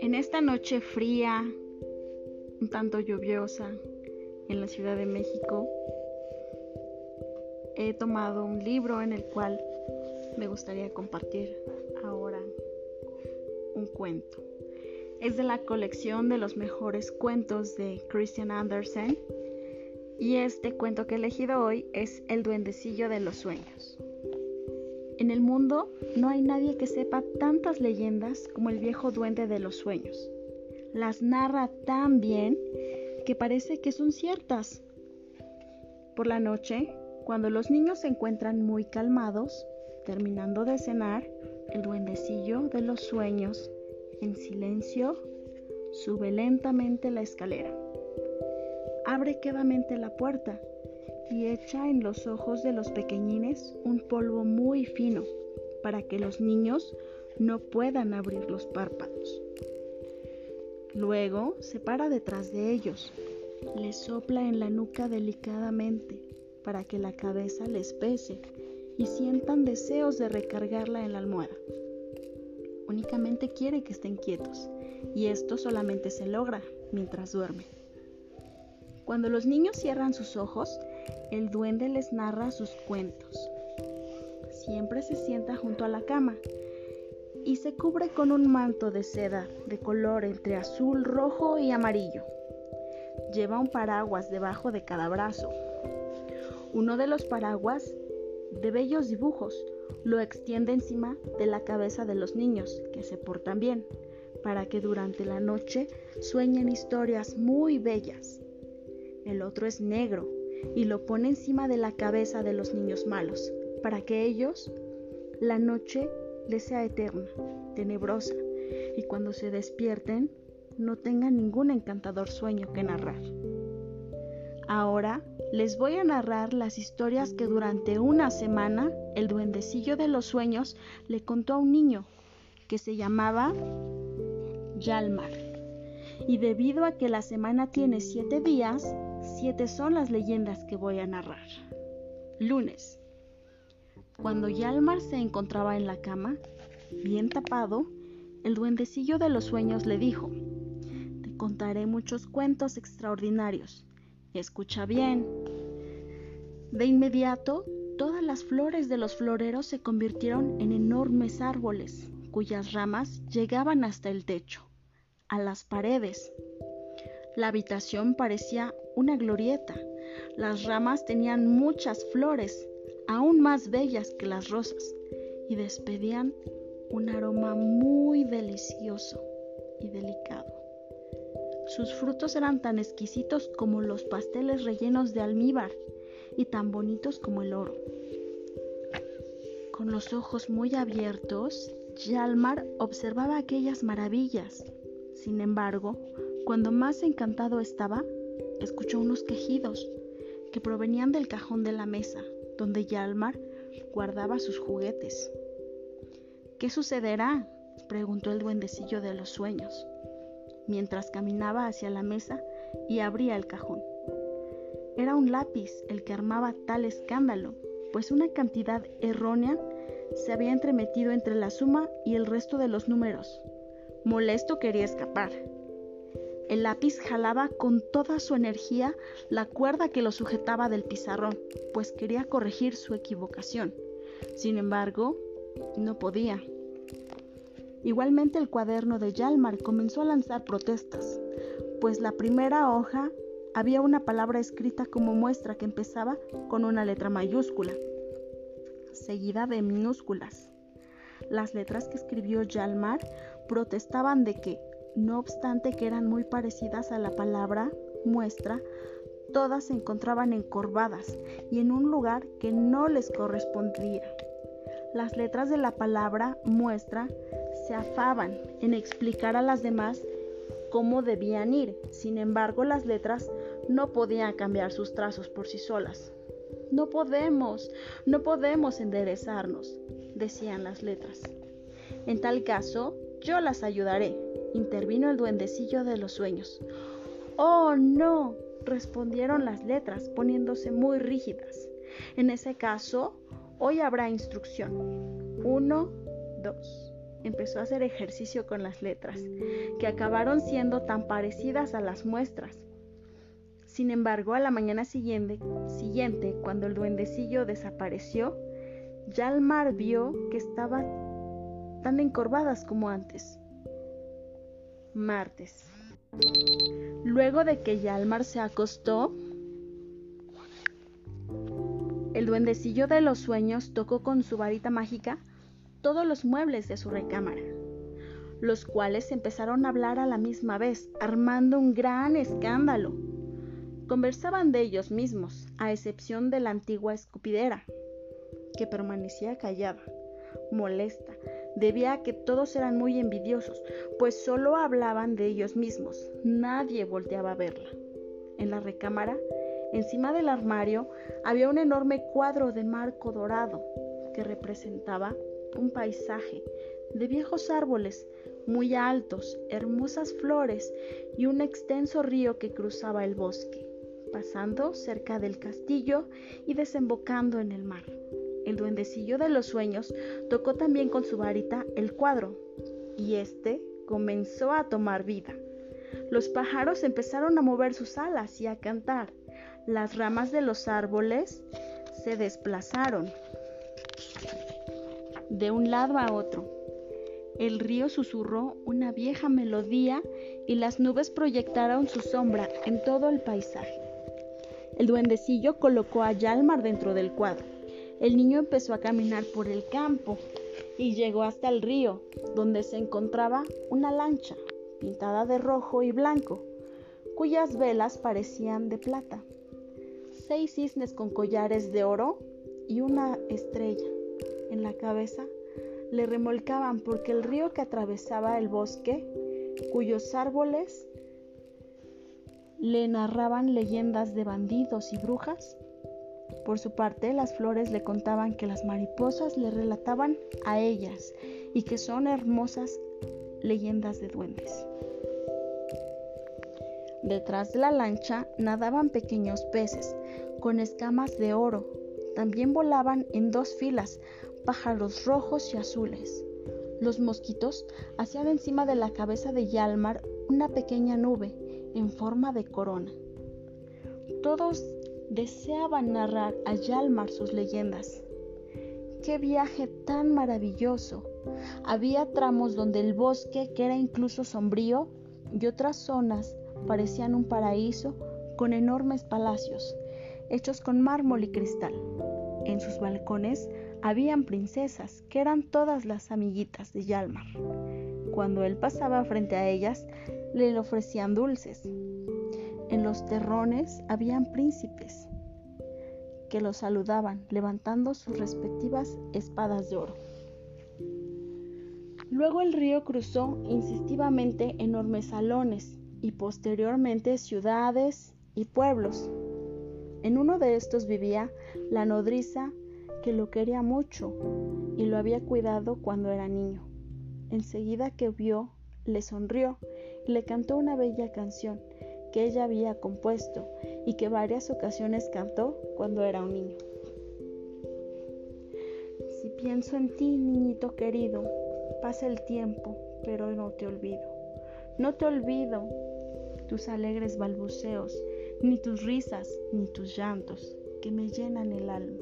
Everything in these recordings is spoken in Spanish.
En esta noche fría, un tanto lluviosa en la Ciudad de México, he tomado un libro en el cual me gustaría compartir ahora un cuento. Es de la colección de los mejores cuentos de Christian Andersen y este cuento que he elegido hoy es El duendecillo de los sueños. En el mundo no hay nadie que sepa tantas leyendas como el viejo duende de los sueños. Las narra tan bien que parece que son ciertas. Por la noche, cuando los niños se encuentran muy calmados, terminando de cenar, el duendecillo de los sueños, en silencio, sube lentamente la escalera. Abre quedamente la puerta y echa en los ojos de los pequeñines un polvo muy fino para que los niños no puedan abrir los párpados. Luego se para detrás de ellos, les sopla en la nuca delicadamente para que la cabeza les pese y sientan deseos de recargarla en la almohada. Únicamente quiere que estén quietos y esto solamente se logra mientras duermen. Cuando los niños cierran sus ojos, el duende les narra sus cuentos. Siempre se sienta junto a la cama y se cubre con un manto de seda de color entre azul, rojo y amarillo. Lleva un paraguas debajo de cada brazo. Uno de los paraguas, de bellos dibujos, lo extiende encima de la cabeza de los niños, que se portan bien, para que durante la noche sueñen historias muy bellas. El otro es negro y lo pone encima de la cabeza de los niños malos, para que ellos, la noche les sea eterna, tenebrosa, y cuando se despierten no tengan ningún encantador sueño que narrar. Ahora les voy a narrar las historias que durante una semana el duendecillo de los sueños le contó a un niño que se llamaba Yalmar. Y debido a que la semana tiene siete días, Siete son las leyendas que voy a narrar. Lunes. Cuando Yalmar se encontraba en la cama, bien tapado, el duendecillo de los sueños le dijo, Te contaré muchos cuentos extraordinarios. Escucha bien. De inmediato, todas las flores de los floreros se convirtieron en enormes árboles, cuyas ramas llegaban hasta el techo, a las paredes. La habitación parecía una glorieta. Las ramas tenían muchas flores, aún más bellas que las rosas, y despedían un aroma muy delicioso y delicado. Sus frutos eran tan exquisitos como los pasteles rellenos de almíbar y tan bonitos como el oro. Con los ojos muy abiertos, Yalmar observaba aquellas maravillas. Sin embargo, cuando más encantado estaba, escuchó unos quejidos que provenían del cajón de la mesa, donde Yalmar guardaba sus juguetes. ¿Qué sucederá? preguntó el duendecillo de los sueños, mientras caminaba hacia la mesa y abría el cajón. Era un lápiz el que armaba tal escándalo, pues una cantidad errónea se había entremetido entre la suma y el resto de los números. Molesto quería escapar, el lápiz jalaba con toda su energía la cuerda que lo sujetaba del pizarrón, pues quería corregir su equivocación. Sin embargo, no podía. Igualmente el cuaderno de Yalmar comenzó a lanzar protestas, pues la primera hoja había una palabra escrita como muestra que empezaba con una letra mayúscula, seguida de minúsculas. Las letras que escribió Yalmar protestaban de que no obstante que eran muy parecidas a la palabra muestra, todas se encontraban encorvadas y en un lugar que no les correspondía. Las letras de la palabra muestra se afaban en explicar a las demás cómo debían ir. Sin embargo, las letras no podían cambiar sus trazos por sí solas. No podemos, no podemos enderezarnos, decían las letras. En tal caso, yo las ayudaré, intervino el duendecillo de los sueños. Oh, no, respondieron las letras, poniéndose muy rígidas. En ese caso, Hoy habrá instrucción. Uno, dos. Empezó a hacer ejercicio con las letras, que acabaron siendo tan parecidas a las muestras. Sin embargo, a la mañana siguiente, cuando el duendecillo desapareció, Yalmar vio que estaban tan encorvadas como antes. Martes. Luego de que Yalmar se acostó, el duendecillo de los sueños tocó con su varita mágica todos los muebles de su recámara, los cuales empezaron a hablar a la misma vez, armando un gran escándalo. Conversaban de ellos mismos, a excepción de la antigua escupidera, que permanecía callada, molesta, debía que todos eran muy envidiosos, pues solo hablaban de ellos mismos, nadie volteaba a verla. En la recámara, encima del armario, había un enorme cuadro de marco dorado que representaba un paisaje de viejos árboles muy altos, hermosas flores y un extenso río que cruzaba el bosque, pasando cerca del castillo y desembocando en el mar el duendecillo de los sueños tocó también con su varita el cuadro, y éste comenzó a tomar vida. Los pájaros empezaron a mover sus alas y a cantar. Las ramas de los árboles se desplazaron de un lado a otro. El río susurró una vieja melodía y las nubes proyectaron su sombra en todo el paisaje. El duendecillo colocó a Yalmar dentro del cuadro el niño empezó a caminar por el campo y llegó hasta el río, donde se encontraba una lancha pintada de rojo y blanco, cuyas velas parecían de plata. Seis cisnes con collares de oro y una estrella en la cabeza le remolcaban porque el río que atravesaba el bosque, cuyos árboles le narraban leyendas de bandidos y brujas, por su parte, las flores le contaban que las mariposas le relataban a ellas y que son hermosas leyendas de duendes. Detrás de la lancha nadaban pequeños peces con escamas de oro. También volaban en dos filas pájaros rojos y azules. Los mosquitos hacían encima de la cabeza de Yalmar una pequeña nube en forma de corona. Todos deseaban narrar a Yalmar sus leyendas. ¡Qué viaje tan maravilloso! Había tramos donde el bosque, que era incluso sombrío, y otras zonas parecían un paraíso con enormes palacios, hechos con mármol y cristal. En sus balcones habían princesas, que eran todas las amiguitas de Yalmar. Cuando él pasaba frente a ellas, le ofrecían dulces, en los terrones habían príncipes que los saludaban levantando sus respectivas espadas de oro. Luego el río cruzó insistivamente enormes salones y posteriormente ciudades y pueblos. En uno de estos vivía la nodriza que lo quería mucho y lo había cuidado cuando era niño. Enseguida que vio, le sonrió y le cantó una bella canción que ella había compuesto y que varias ocasiones cantó cuando era un niño. Si pienso en ti, niñito querido, pasa el tiempo, pero no te olvido. No te olvido tus alegres balbuceos, ni tus risas, ni tus llantos, que me llenan el alma.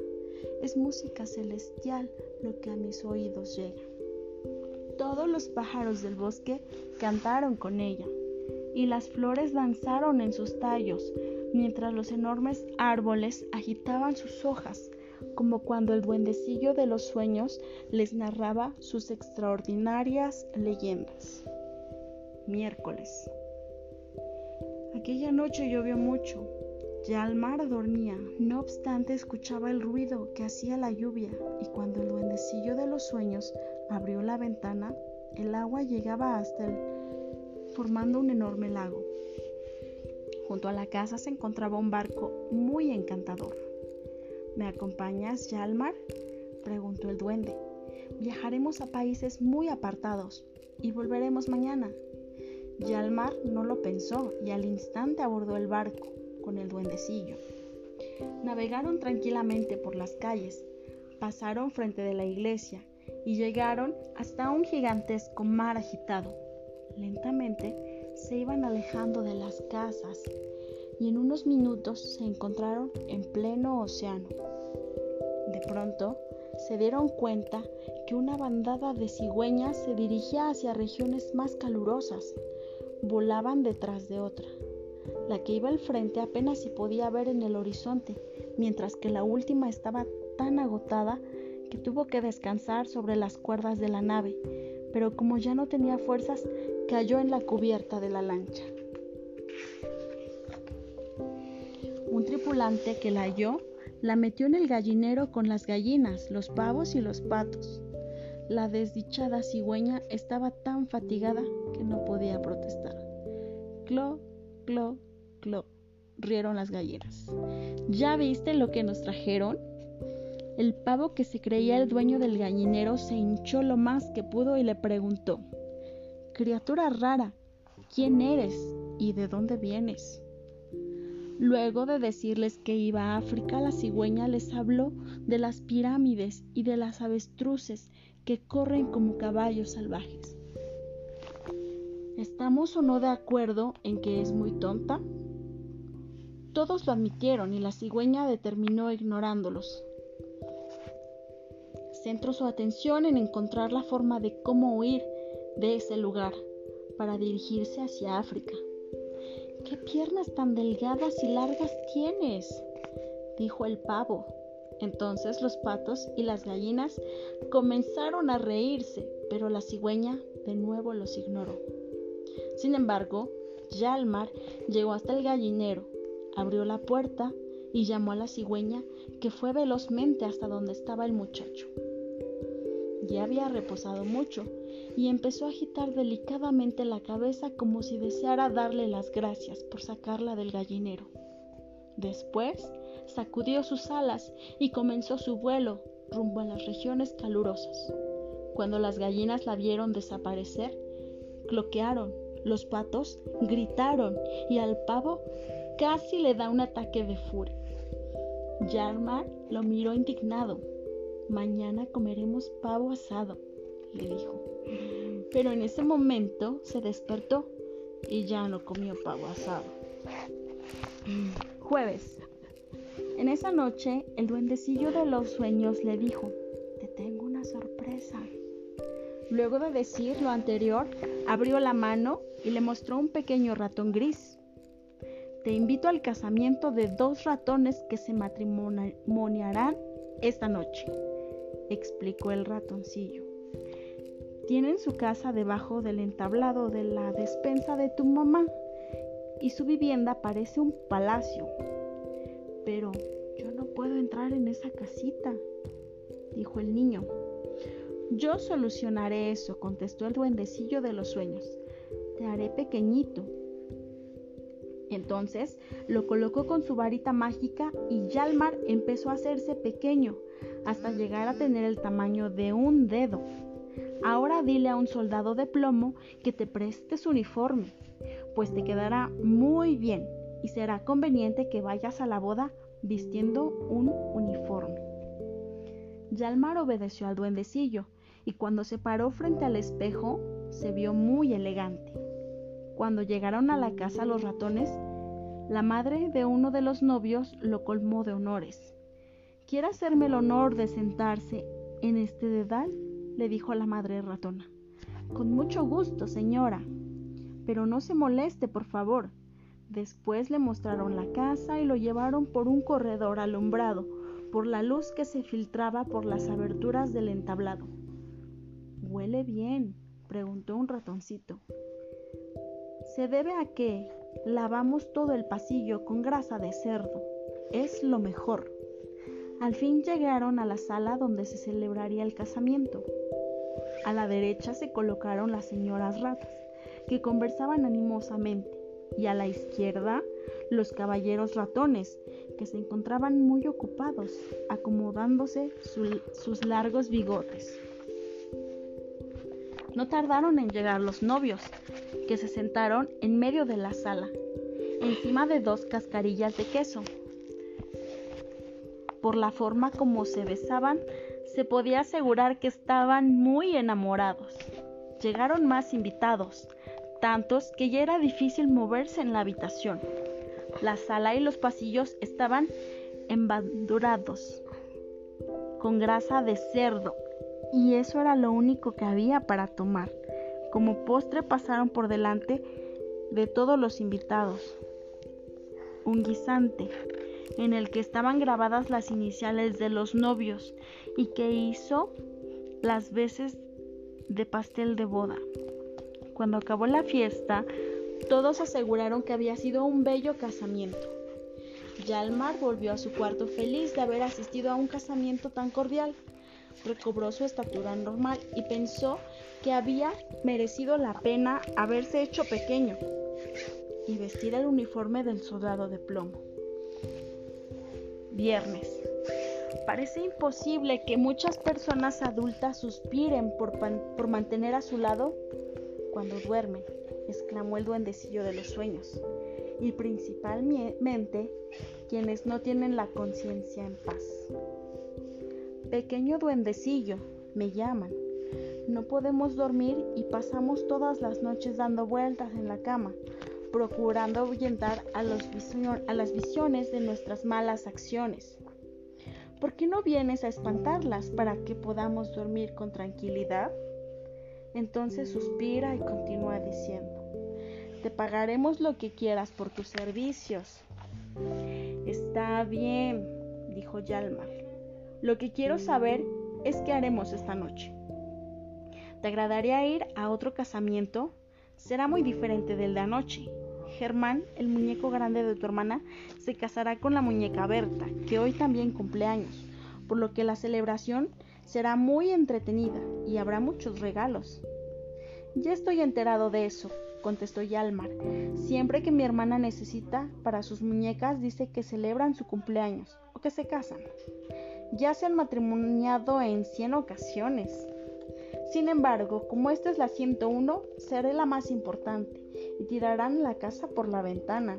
Es música celestial lo que a mis oídos llega. Todos los pájaros del bosque cantaron con ella y las flores danzaron en sus tallos, mientras los enormes árboles agitaban sus hojas, como cuando el duendecillo de los sueños les narraba sus extraordinarias leyendas. Miércoles. Aquella noche llovió mucho. Ya el mar dormía, no obstante escuchaba el ruido que hacía la lluvia y cuando el duendecillo de los sueños abrió la ventana, el agua llegaba hasta el formando un enorme lago. Junto a la casa se encontraba un barco muy encantador. ¿Me acompañas, Yalmar? preguntó el duende. Viajaremos a países muy apartados y volveremos mañana. Yalmar no lo pensó y al instante abordó el barco con el duendecillo. Navegaron tranquilamente por las calles. Pasaron frente de la iglesia y llegaron hasta un gigantesco mar agitado. Lentamente se iban alejando de las casas y en unos minutos se encontraron en pleno océano. De pronto se dieron cuenta que una bandada de cigüeñas se dirigía hacia regiones más calurosas. Volaban detrás de otra. La que iba al frente apenas se podía ver en el horizonte, mientras que la última estaba tan agotada que tuvo que descansar sobre las cuerdas de la nave, pero como ya no tenía fuerzas, cayó en la cubierta de la lancha. Un tripulante que la halló la metió en el gallinero con las gallinas, los pavos y los patos. La desdichada cigüeña estaba tan fatigada que no podía protestar. Clo, clo, clo, rieron las gallinas. ¿Ya viste lo que nos trajeron? El pavo que se creía el dueño del gallinero se hinchó lo más que pudo y le preguntó, Criatura rara, ¿quién eres y de dónde vienes? Luego de decirles que iba a África, la cigüeña les habló de las pirámides y de las avestruces que corren como caballos salvajes. ¿Estamos o no de acuerdo en que es muy tonta? Todos lo admitieron y la cigüeña determinó ignorándolos. Centró su atención en encontrar la forma de cómo huir de ese lugar para dirigirse hacia África. ¿Qué piernas tan delgadas y largas tienes? dijo el pavo. Entonces los patos y las gallinas comenzaron a reírse, pero la cigüeña de nuevo los ignoró. Sin embargo, Yalmar llegó hasta el gallinero, abrió la puerta y llamó a la cigüeña, que fue velozmente hasta donde estaba el muchacho. Ya había reposado mucho y empezó a agitar delicadamente la cabeza como si deseara darle las gracias por sacarla del gallinero. Después sacudió sus alas y comenzó su vuelo rumbo a las regiones calurosas. Cuando las gallinas la vieron desaparecer, cloquearon, los patos gritaron y al pavo casi le da un ataque de furia. Yarmar lo miró indignado. Mañana comeremos pavo asado, le dijo. Pero en ese momento se despertó y ya no comió pavo asado. Jueves. En esa noche, el duendecillo de los sueños le dijo, te tengo una sorpresa. Luego de decir lo anterior, abrió la mano y le mostró un pequeño ratón gris. Te invito al casamiento de dos ratones que se matrimoniarán esta noche, explicó el ratoncillo. Tienen su casa debajo del entablado de la despensa de tu mamá y su vivienda parece un palacio. Pero yo no puedo entrar en esa casita, dijo el niño. Yo solucionaré eso, contestó el duendecillo de los sueños. Te haré pequeñito. Entonces lo colocó con su varita mágica y Yalmar empezó a hacerse pequeño hasta llegar a tener el tamaño de un dedo. Ahora dile a un soldado de plomo que te preste su uniforme, pues te quedará muy bien y será conveniente que vayas a la boda vistiendo un uniforme. Yalmar obedeció al duendecillo y cuando se paró frente al espejo se vio muy elegante. Cuando llegaron a la casa los ratones, la madre de uno de los novios lo colmó de honores. ¿Quiere hacerme el honor de sentarse en este dedal? le dijo la madre ratona. Con mucho gusto, señora. Pero no se moleste, por favor. Después le mostraron la casa y lo llevaron por un corredor alumbrado por la luz que se filtraba por las aberturas del entablado. ¿Huele bien? preguntó un ratoncito. Se debe a que lavamos todo el pasillo con grasa de cerdo. Es lo mejor. Al fin llegaron a la sala donde se celebraría el casamiento. A la derecha se colocaron las señoras ratas, que conversaban animosamente, y a la izquierda los caballeros ratones, que se encontraban muy ocupados, acomodándose sus largos bigotes. No tardaron en llegar los novios, que se sentaron en medio de la sala, encima de dos cascarillas de queso. Por la forma como se besaban, se podía asegurar que estaban muy enamorados. Llegaron más invitados, tantos que ya era difícil moverse en la habitación. La sala y los pasillos estaban embadurados con grasa de cerdo y eso era lo único que había para tomar. Como postre pasaron por delante de todos los invitados un guisante en el que estaban grabadas las iniciales de los novios y que hizo las veces de pastel de boda. Cuando acabó la fiesta, todos aseguraron que había sido un bello casamiento. Yalmar volvió a su cuarto feliz de haber asistido a un casamiento tan cordial. Recobró su estatura normal y pensó que había merecido la pena haberse hecho pequeño y vestir el uniforme del soldado de plomo. Viernes. Parece imposible que muchas personas adultas suspiren por, por mantener a su lado cuando duermen, exclamó el duendecillo de los sueños, y principalmente quienes no tienen la conciencia en paz. Pequeño duendecillo, me llaman. No podemos dormir y pasamos todas las noches dando vueltas en la cama, procurando ahuyentar a, las visiones de nuestras malas acciones. ¿Por qué no vienes a espantarlas para que podamos dormir con tranquilidad? Entonces suspira y continúa diciendo, te pagaremos lo que quieras por tus servicios. Está bien, dijo Yalmar. Lo que quiero saber es qué haremos esta noche. ¿Te agradaría ir a otro casamiento? Será muy diferente del de anoche. Germán, el muñeco grande de tu hermana, se casará con la muñeca Berta, que hoy también cumple años, por lo que la celebración será muy entretenida y habrá muchos regalos. Ya estoy enterado de eso, contestó Yalmar. Siempre que mi hermana necesita para sus muñecas dice que celebran su cumpleaños o que se casan. Ya se han matrimoniado en cien ocasiones. Sin embargo, como esta es la 101, seré la más importante y tirarán la casa por la ventana.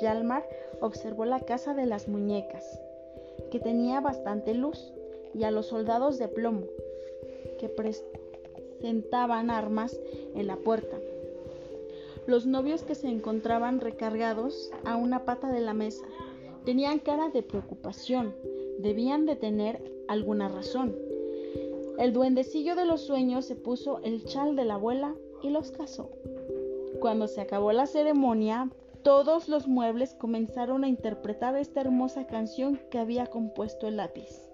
Yalmar observó la casa de las muñecas, que tenía bastante luz, y a los soldados de plomo, que presentaban armas en la puerta. Los novios que se encontraban recargados a una pata de la mesa tenían cara de preocupación, debían de tener alguna razón. El duendecillo de los sueños se puso el chal de la abuela y los casó. Cuando se acabó la ceremonia, todos los muebles comenzaron a interpretar esta hermosa canción que había compuesto el lápiz.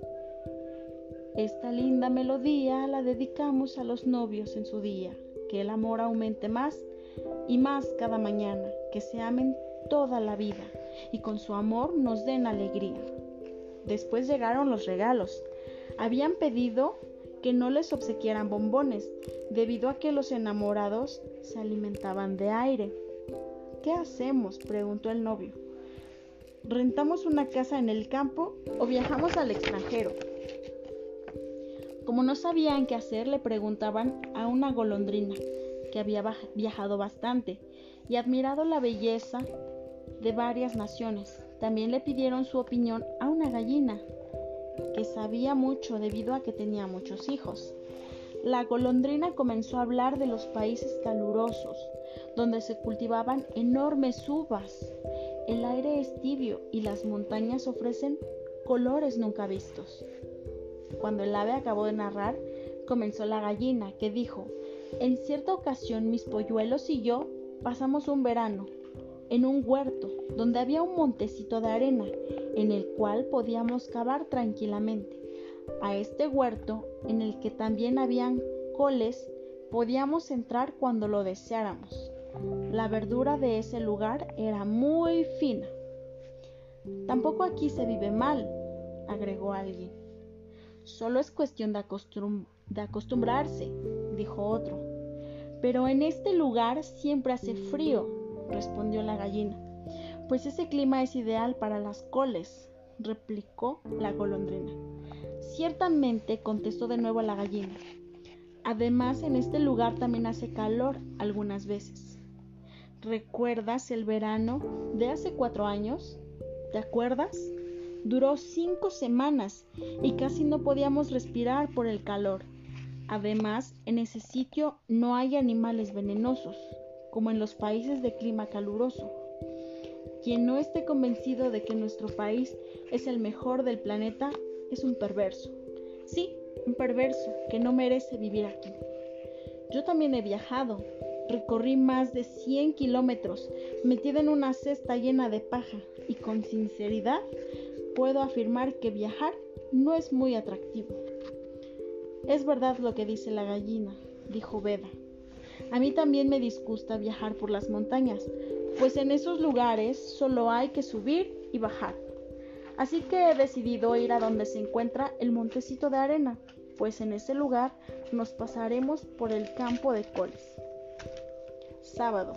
Esta linda melodía la dedicamos a los novios en su día, que el amor aumente más y más cada mañana, que se amen toda la vida y con su amor nos den alegría. Después llegaron los regalos. Habían pedido que no les obsequiaran bombones, debido a que los enamorados se alimentaban de aire. ¿Qué hacemos? preguntó el novio. ¿Rentamos una casa en el campo o viajamos al extranjero? Como no sabían qué hacer, le preguntaban a una golondrina que había viajado bastante y admirado la belleza de varias naciones. También le pidieron su opinión a una gallina que sabía mucho debido a que tenía muchos hijos. La golondrina comenzó a hablar de los países calurosos, donde se cultivaban enormes uvas. El aire es tibio y las montañas ofrecen colores nunca vistos. Cuando el ave acabó de narrar, comenzó la gallina, que dijo, en cierta ocasión mis polluelos y yo pasamos un verano en un huerto donde había un montecito de arena en el cual podíamos cavar tranquilamente. A este huerto, en el que también habían coles, podíamos entrar cuando lo deseáramos. La verdura de ese lugar era muy fina. Tampoco aquí se vive mal, agregó alguien. Solo es cuestión de, de acostumbrarse, dijo otro. Pero en este lugar siempre hace frío, respondió la gallina. Pues ese clima es ideal para las coles, replicó la golondrina. Ciertamente, contestó de nuevo la gallina. Además, en este lugar también hace calor algunas veces. ¿Recuerdas el verano de hace cuatro años? ¿Te acuerdas? Duró cinco semanas y casi no podíamos respirar por el calor. Además, en ese sitio no hay animales venenosos, como en los países de clima caluroso. Quien no esté convencido de que nuestro país es el mejor del planeta es un perverso. Sí, un perverso que no merece vivir aquí. Yo también he viajado. Recorrí más de 100 kilómetros metida en una cesta llena de paja y con sinceridad puedo afirmar que viajar no es muy atractivo. Es verdad lo que dice la gallina, dijo Beda. A mí también me disgusta viajar por las montañas, pues en esos lugares solo hay que subir y bajar. Así que he decidido ir a donde se encuentra el montecito de arena, pues en ese lugar nos pasaremos por el campo de coles. Sábado.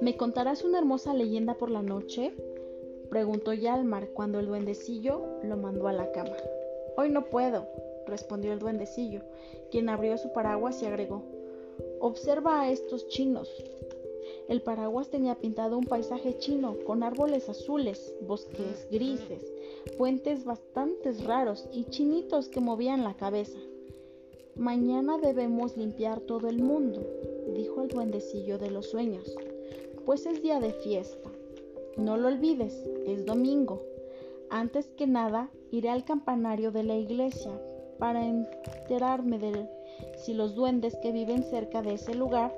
¿Me contarás una hermosa leyenda por la noche? preguntó Yalmar cuando el duendecillo lo mandó a la cama. Hoy no puedo, respondió el duendecillo, quien abrió su paraguas y agregó, Observa a estos chinos. El paraguas tenía pintado un paisaje chino con árboles azules, bosques grises, puentes bastante raros y chinitos que movían la cabeza. Mañana debemos limpiar todo el mundo, dijo el duendecillo de los sueños, pues es día de fiesta. No lo olvides, es domingo. Antes que nada, iré al campanario de la iglesia para enterarme de si los duendes que viven cerca de ese lugar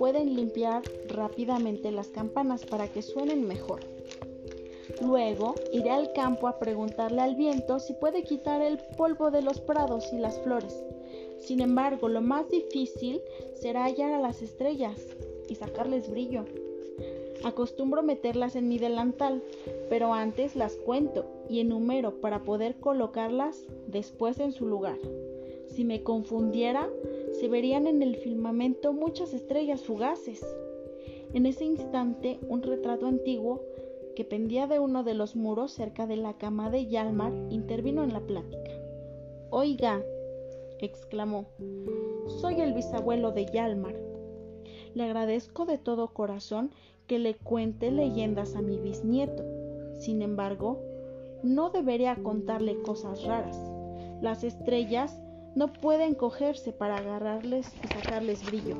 pueden limpiar rápidamente las campanas para que suenen mejor. Luego iré al campo a preguntarle al viento si puede quitar el polvo de los prados y las flores. Sin embargo, lo más difícil será hallar a las estrellas y sacarles brillo. Acostumbro meterlas en mi delantal, pero antes las cuento y enumero para poder colocarlas después en su lugar. Si me confundiera, se verían en el firmamento muchas estrellas fugaces. En ese instante, un retrato antiguo que pendía de uno de los muros cerca de la cama de Yalmar intervino en la plática. Oiga, exclamó, soy el bisabuelo de Yalmar. Le agradezco de todo corazón que le cuente leyendas a mi bisnieto. Sin embargo, no debería contarle cosas raras. Las estrellas no pueden cogerse para agarrarles y sacarles brillo.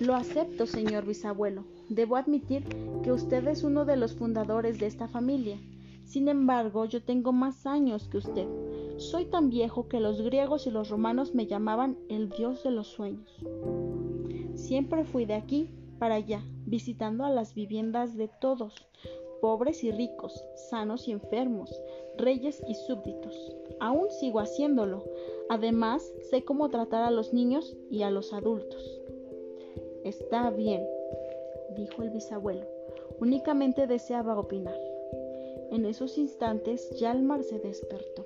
Lo acepto, señor bisabuelo. Debo admitir que usted es uno de los fundadores de esta familia. Sin embargo, yo tengo más años que usted. Soy tan viejo que los griegos y los romanos me llamaban el dios de los sueños. Siempre fui de aquí para allá, visitando a las viviendas de todos, pobres y ricos, sanos y enfermos, reyes y súbditos. Aún sigo haciéndolo. Además, sé cómo tratar a los niños y a los adultos. Está bien, dijo el bisabuelo. Únicamente deseaba opinar. En esos instantes, Yalmar se despertó.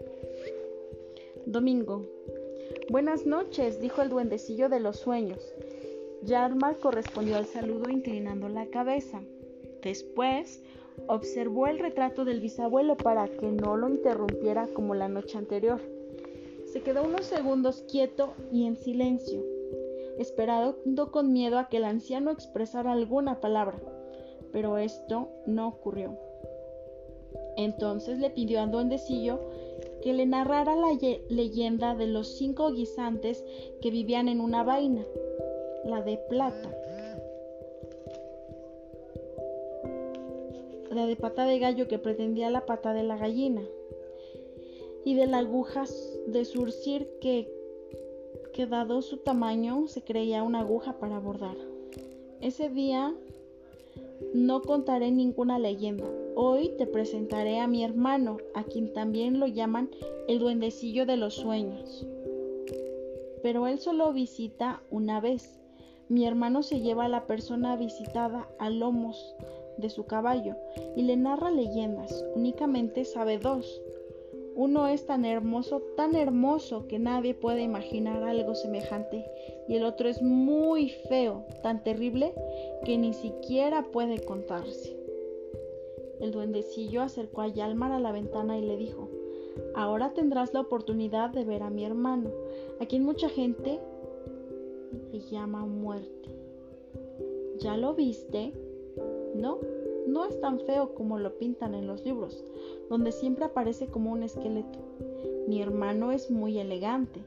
Domingo. Buenas noches, dijo el duendecillo de los sueños. Yarmar correspondió al saludo inclinando la cabeza. Después observó el retrato del bisabuelo para que no lo interrumpiera como la noche anterior. Se quedó unos segundos quieto y en silencio, esperando con miedo a que el anciano expresara alguna palabra, pero esto no ocurrió. Entonces le pidió a duendecillo que le narrara la leyenda de los cinco guisantes que vivían en una vaina la de plata, la de pata de gallo que pretendía la pata de la gallina, y de la aguja de surcir que, que dado su tamaño se creía una aguja para bordar. Ese día no contaré ninguna leyenda. Hoy te presentaré a mi hermano, a quien también lo llaman el duendecillo de los sueños. Pero él solo visita una vez mi hermano se lleva a la persona visitada a lomos de su caballo y le narra leyendas. Únicamente sabe dos. Uno es tan hermoso, tan hermoso que nadie puede imaginar algo semejante. Y el otro es muy feo, tan terrible que ni siquiera puede contarse. El duendecillo acercó a Yalmar a la ventana y le dijo, Ahora tendrás la oportunidad de ver a mi hermano, a quien mucha gente llama muerte. ¿Ya lo viste? No, no es tan feo como lo pintan en los libros, donde siempre aparece como un esqueleto. Mi hermano es muy elegante.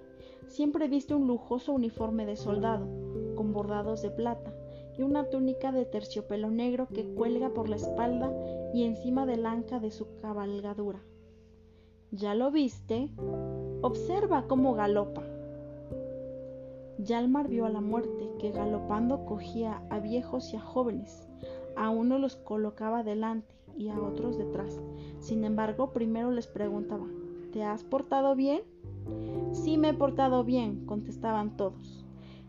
Siempre viste un lujoso uniforme de soldado, con bordados de plata, y una túnica de terciopelo negro que cuelga por la espalda y encima del anca de su cabalgadura. ¿Ya lo viste? Observa cómo galopa. Yalmar vio a la muerte que galopando cogía a viejos y a jóvenes, a uno los colocaba delante y a otros detrás. Sin embargo, primero les preguntaba, ¿te has portado bien? Sí me he portado bien, contestaban todos.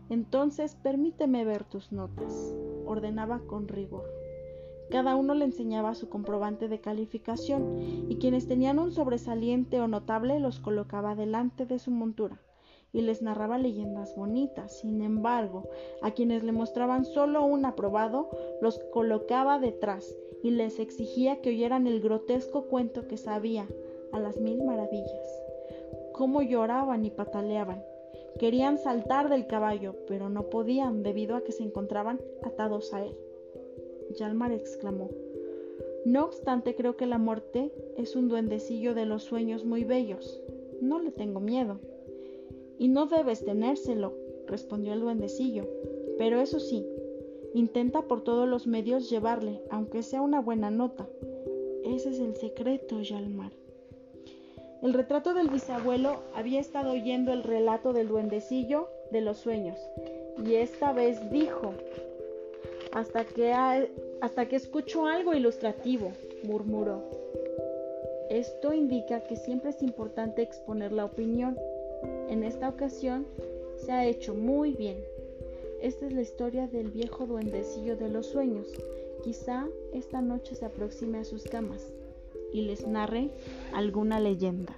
Entonces permíteme ver tus notas, ordenaba con rigor. Cada uno le enseñaba su comprobante de calificación y quienes tenían un sobresaliente o notable los colocaba delante de su montura y les narraba leyendas bonitas. Sin embargo, a quienes le mostraban solo un aprobado, los colocaba detrás y les exigía que oyeran el grotesco cuento que sabía a las mil maravillas. Cómo lloraban y pataleaban. Querían saltar del caballo, pero no podían debido a que se encontraban atados a él. Yalmar exclamó. No obstante, creo que la muerte es un duendecillo de los sueños muy bellos. No le tengo miedo. Y no debes tenérselo, respondió el duendecillo. Pero eso sí, intenta por todos los medios llevarle, aunque sea una buena nota. Ese es el secreto, Yalmar. El retrato del bisabuelo había estado oyendo el relato del duendecillo de los sueños, y esta vez dijo, hasta que, hasta que escucho algo ilustrativo, murmuró. Esto indica que siempre es importante exponer la opinión. En esta ocasión se ha hecho muy bien. Esta es la historia del viejo duendecillo de los sueños. Quizá esta noche se aproxime a sus camas y les narre alguna leyenda.